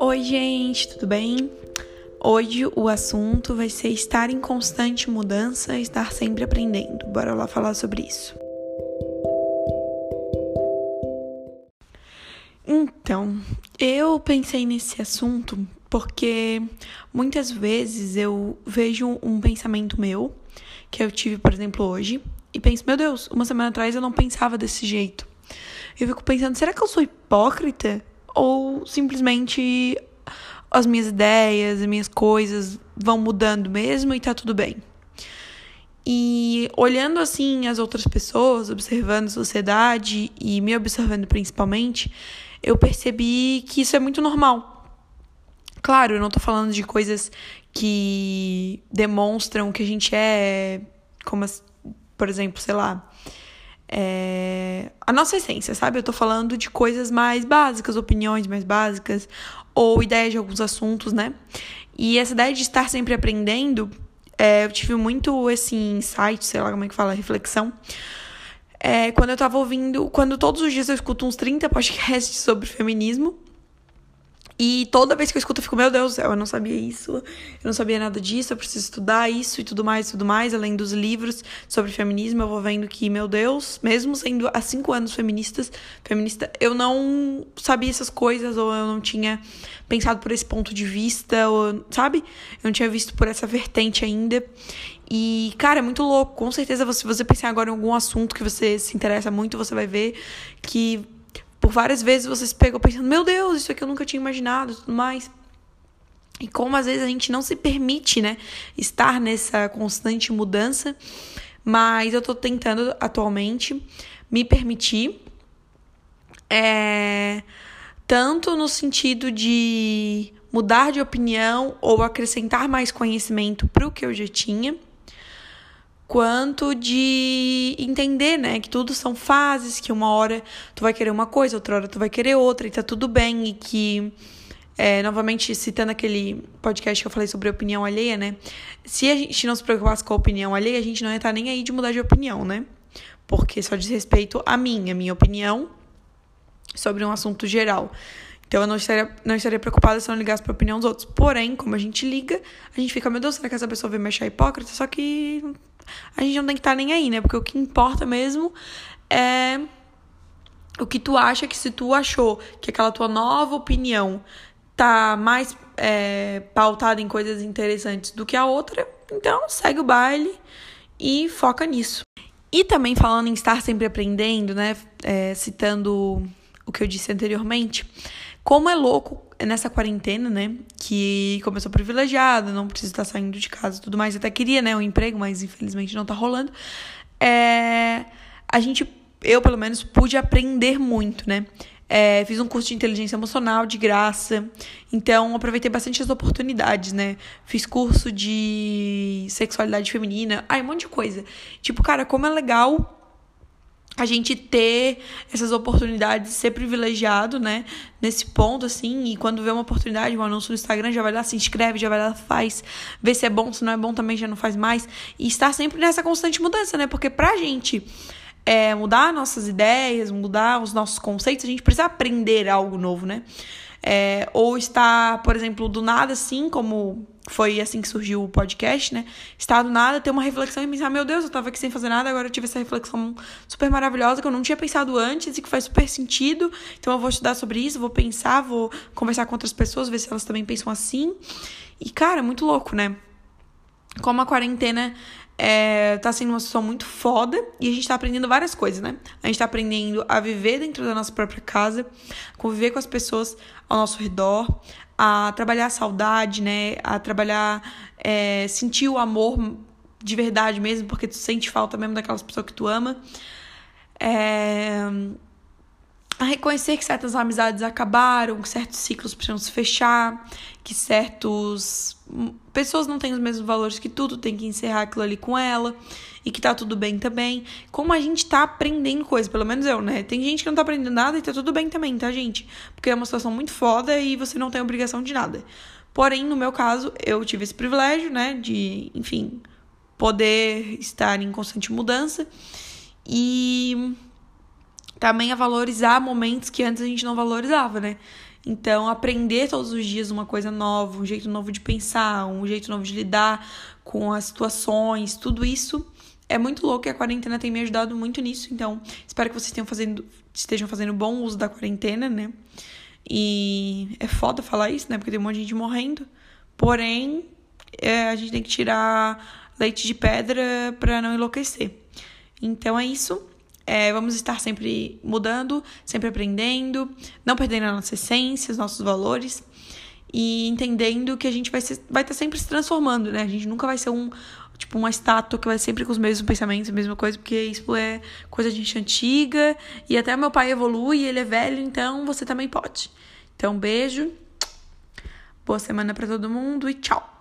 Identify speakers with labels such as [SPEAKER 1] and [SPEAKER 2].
[SPEAKER 1] Oi, gente, tudo bem? Hoje o assunto vai ser estar em constante mudança, estar sempre aprendendo. Bora lá falar sobre isso. Então, eu pensei nesse assunto porque muitas vezes eu vejo um pensamento meu que eu tive, por exemplo, hoje, e penso, meu Deus, uma semana atrás eu não pensava desse jeito. Eu fico pensando, será que eu sou hipócrita? Ou simplesmente as minhas ideias, as minhas coisas vão mudando mesmo e tá tudo bem? E olhando assim as outras pessoas, observando a sociedade e me observando principalmente, eu percebi que isso é muito normal. Claro, eu não tô falando de coisas que demonstram que a gente é, como, por exemplo, sei lá, é, a nossa essência, sabe? Eu tô falando de coisas mais básicas, opiniões mais básicas, ou ideias de alguns assuntos, né? E essa ideia de estar sempre aprendendo, é, eu tive muito esse insight, sei lá como é que fala, reflexão. É, quando eu tava ouvindo, quando todos os dias eu escuto uns 30 podcasts sobre feminismo, e toda vez que eu escuto, eu fico, meu Deus do céu, eu não sabia isso, eu não sabia nada disso, eu preciso estudar isso e tudo mais, tudo mais, além dos livros sobre feminismo, eu vou vendo que, meu Deus, mesmo sendo há cinco anos feministas, feminista, eu não sabia essas coisas, ou eu não tinha pensado por esse ponto de vista, ou, sabe? Eu não tinha visto por essa vertente ainda. E, cara, é muito louco. Com certeza, se você pensar agora em algum assunto que você se interessa muito, você vai ver que por várias vezes você se pegou pensando, meu Deus, isso aqui eu nunca tinha imaginado tudo mais. E como às vezes a gente não se permite, né, estar nessa constante mudança, mas eu tô tentando atualmente me permitir, é, tanto no sentido de mudar de opinião ou acrescentar mais conhecimento para o que eu já tinha, quanto de entender, né, que tudo são fases, que uma hora tu vai querer uma coisa, outra hora tu vai querer outra, e tá tudo bem, e que, é, novamente, citando aquele podcast que eu falei sobre opinião alheia, né, se a gente não se preocupasse com a opinião alheia, a gente não ia estar tá nem aí de mudar de opinião, né, porque só diz respeito a mim, a minha opinião sobre um assunto geral. Então eu não estaria, não estaria preocupada se eu não ligasse pra opinião dos outros. Porém, como a gente liga, a gente fica, meu Deus, será que essa pessoa vai me achar hipócrita? Só que a gente não tem que estar tá nem aí, né? Porque o que importa mesmo é o que tu acha que se tu achou que aquela tua nova opinião tá mais é, pautada em coisas interessantes do que a outra, então segue o baile e foca nisso. E também falando em estar sempre aprendendo, né? É, citando o que eu disse anteriormente, como é louco nessa quarentena, né? Que começou privilegiada, não precisa estar saindo de casa e tudo mais. até queria, né, um emprego, mas infelizmente não tá rolando. É, a gente, eu pelo menos, pude aprender muito, né? É, fiz um curso de inteligência emocional de graça, então aproveitei bastante as oportunidades, né? Fiz curso de sexualidade feminina, ai, um monte de coisa. Tipo, cara, como é legal a gente ter essas oportunidades, ser privilegiado, né? Nesse ponto, assim, e quando vê uma oportunidade, um anúncio no Instagram, já vai lá, se inscreve, já vai lá, faz, vê se é bom, se não é bom também já não faz mais. E estar sempre nessa constante mudança, né? Porque pra gente é, mudar nossas ideias, mudar os nossos conceitos, a gente precisa aprender algo novo, né? É, ou estar, por exemplo, do nada, assim, como foi assim que surgiu o podcast, né? Estar do nada, ter uma reflexão e pensar, meu Deus, eu tava aqui sem fazer nada, agora eu tive essa reflexão super maravilhosa que eu não tinha pensado antes e que faz super sentido. Então eu vou estudar sobre isso, vou pensar, vou conversar com outras pessoas, ver se elas também pensam assim. E, cara, muito louco, né? Como a quarentena é, tá sendo uma situação muito foda e a gente tá aprendendo várias coisas, né? A gente tá aprendendo a viver dentro da nossa própria casa, conviver com as pessoas ao nosso redor, a trabalhar a saudade, né? A trabalhar, é, sentir o amor de verdade mesmo, porque tu sente falta mesmo daquelas pessoas que tu ama. É, a reconhecer que certas amizades acabaram, que certos ciclos precisam se fechar, que certos pessoas não têm os mesmos valores que tudo, tem que encerrar aquilo ali com ela e que tá tudo bem também. Como a gente tá aprendendo coisas, pelo menos eu, né? Tem gente que não tá aprendendo nada e tá tudo bem também, tá, gente? Porque é uma situação muito foda e você não tem obrigação de nada. Porém, no meu caso, eu tive esse privilégio, né, de, enfim, poder estar em constante mudança e também a valorizar momentos que antes a gente não valorizava, né? Então, aprender todos os dias uma coisa nova, um jeito novo de pensar, um jeito novo de lidar com as situações, tudo isso é muito louco e a quarentena tem me ajudado muito nisso. Então, espero que vocês estejam fazendo, estejam fazendo bom uso da quarentena, né? E é foda falar isso, né? Porque tem um monte de gente morrendo. Porém, é, a gente tem que tirar leite de pedra para não enlouquecer. Então é isso. É, vamos estar sempre mudando, sempre aprendendo, não perdendo a nossa essência, os nossos valores e entendendo que a gente vai, ser, vai estar sempre se transformando, né? A gente nunca vai ser um tipo uma estátua que vai sempre com os mesmos pensamentos, a mesma coisa, porque isso é coisa de gente antiga e até meu pai evolui, ele é velho, então você também pode. Então, beijo. Boa semana para todo mundo e tchau.